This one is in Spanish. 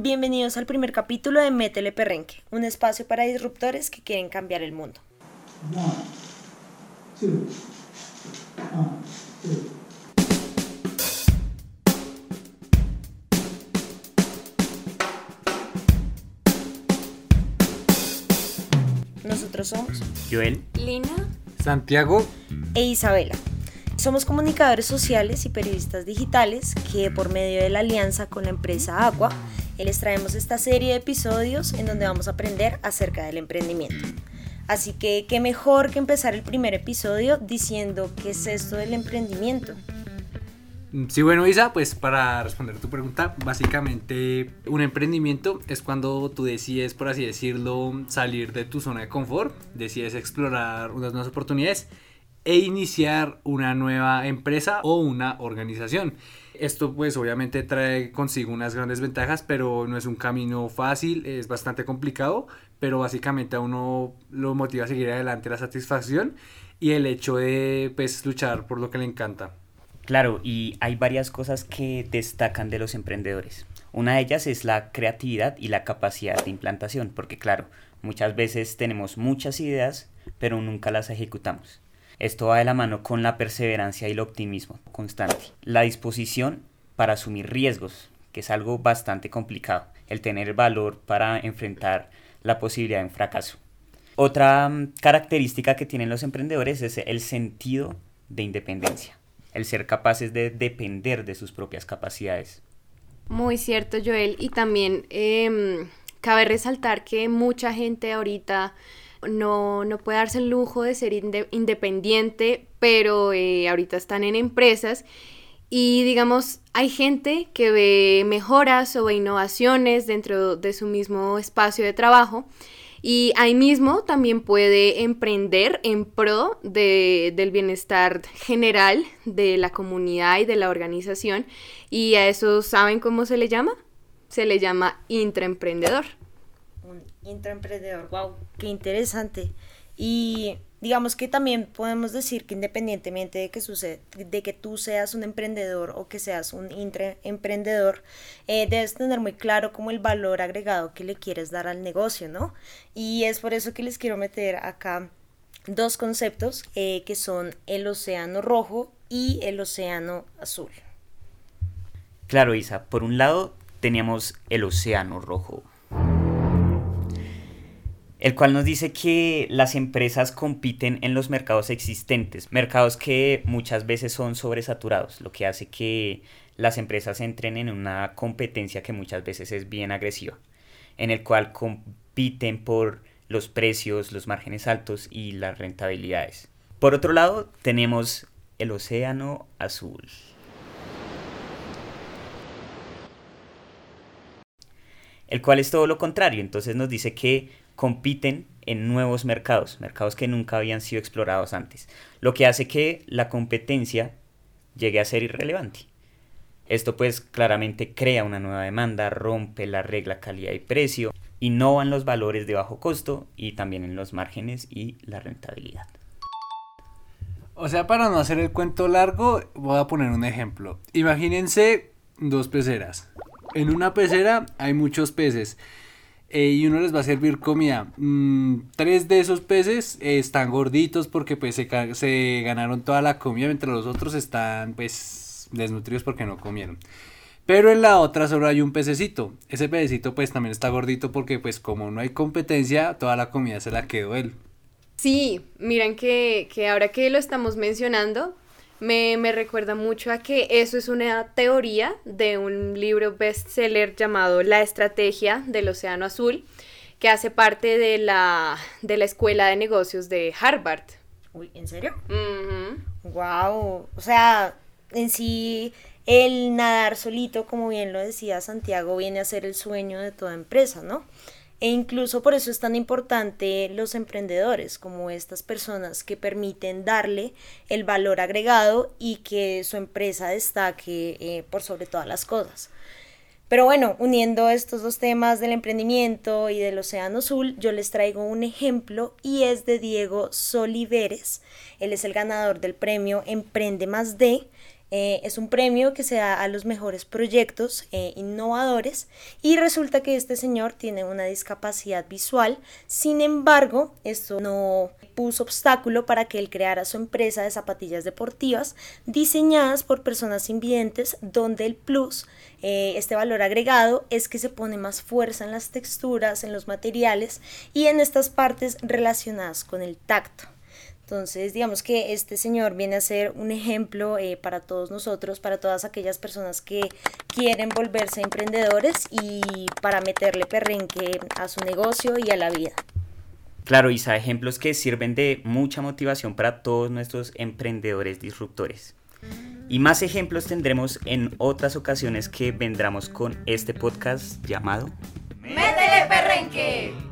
bienvenidos al primer capítulo de Métele Perrenque, un espacio para disruptores que quieren cambiar el mundo. Nosotros somos Joel, Lina, Santiago e Isabela. Somos comunicadores sociales y periodistas digitales que por medio de la alianza con la empresa Aqua les traemos esta serie de episodios en donde vamos a aprender acerca del emprendimiento. Así que qué mejor que empezar el primer episodio diciendo qué es esto del emprendimiento. Sí, bueno, Isa, pues para responder tu pregunta, básicamente un emprendimiento es cuando tú decides, por así decirlo, salir de tu zona de confort, decides explorar unas nuevas oportunidades e iniciar una nueva empresa o una organización. Esto pues obviamente trae consigo unas grandes ventajas, pero no es un camino fácil, es bastante complicado, pero básicamente a uno lo motiva a seguir adelante la satisfacción y el hecho de pues luchar por lo que le encanta. Claro, y hay varias cosas que destacan de los emprendedores. Una de ellas es la creatividad y la capacidad de implantación, porque claro, muchas veces tenemos muchas ideas, pero nunca las ejecutamos. Esto va de la mano con la perseverancia y el optimismo constante. La disposición para asumir riesgos, que es algo bastante complicado. El tener valor para enfrentar la posibilidad de un fracaso. Otra mm, característica que tienen los emprendedores es el sentido de independencia el ser capaces de depender de sus propias capacidades. Muy cierto, Joel. Y también em, cabe resaltar que mucha gente ahorita no, no puede darse el lujo de ser independiente, pero eh, ahorita están en empresas y digamos, hay gente que ve mejoras o innovaciones dentro de su mismo espacio de trabajo y ahí mismo también puede emprender en pro del bienestar general de la comunidad y de la organización. Y a eso, ¿saben cómo se le llama? Se le llama intraemprendedor. Intraemprendedor, wow, qué interesante. Y digamos que también podemos decir que independientemente de que, sucede, de que tú seas un emprendedor o que seas un emprendedor, eh, debes tener muy claro como el valor agregado que le quieres dar al negocio, ¿no? Y es por eso que les quiero meter acá dos conceptos eh, que son el océano rojo y el océano azul. Claro, Isa, por un lado teníamos el océano rojo, el cual nos dice que las empresas compiten en los mercados existentes, mercados que muchas veces son sobresaturados, lo que hace que las empresas entren en una competencia que muchas veces es bien agresiva, en el cual compiten por los precios, los márgenes altos y las rentabilidades. Por otro lado, tenemos el océano azul. El cual es todo lo contrario, entonces nos dice que compiten en nuevos mercados, mercados que nunca habían sido explorados antes, lo que hace que la competencia llegue a ser irrelevante. Esto pues claramente crea una nueva demanda, rompe la regla calidad y precio, innova en los valores de bajo costo y también en los márgenes y la rentabilidad. O sea, para no hacer el cuento largo, voy a poner un ejemplo. Imagínense dos peceras. En una pecera hay muchos peces eh, y uno les va a servir comida. Mm, tres de esos peces están gorditos porque pues se, se, ganaron toda la comida mientras los otros están pues desnutridos porque no comieron. Pero en la otra solo hay un pececito. Ese pececito pues también está gordito porque pues como no hay competencia, toda la comida se la quedó él. Sí, miren que, que ahora que lo estamos mencionando, me, me, recuerda mucho a que eso es una teoría de un libro bestseller llamado La Estrategia del Océano Azul, que hace parte de la, de la Escuela de Negocios de Harvard. Uy, ¿en serio? Wow. O sea, en sí, el nadar solito, como bien lo decía Santiago, viene a ser el sueño de toda empresa, ¿no? E incluso por eso es tan importante los emprendedores, como estas personas que permiten darle el valor agregado y que su empresa destaque eh, por sobre todas las cosas. Pero bueno, uniendo estos dos temas del emprendimiento y del Océano Azul, yo les traigo un ejemplo y es de Diego Soliveres. Él es el ganador del premio Emprende Más D Eh, es un premio que se da a los mejores proyectos eh, innovadores y resulta que este señor tiene una discapacidad visual. Sin embargo, esto no puso obstáculo para que él creara su empresa de zapatillas deportivas diseñadas por personas invidentes donde el plus, eh, este valor agregado, es que se pone más fuerza en las texturas, en los materiales y en estas partes relacionadas con el tacto. Entonces, digamos que este señor viene a ser un ejemplo eh, para todos nosotros, para todas aquellas personas que quieren volverse emprendedores y para meterle perrenque a su negocio y a la vida. Claro, Isa, ejemplos que sirven de mucha motivación para todos nuestros emprendedores disruptores. Y más ejemplos tendremos en otras ocasiones que vendremos con este podcast llamado ¡Métele perrenque!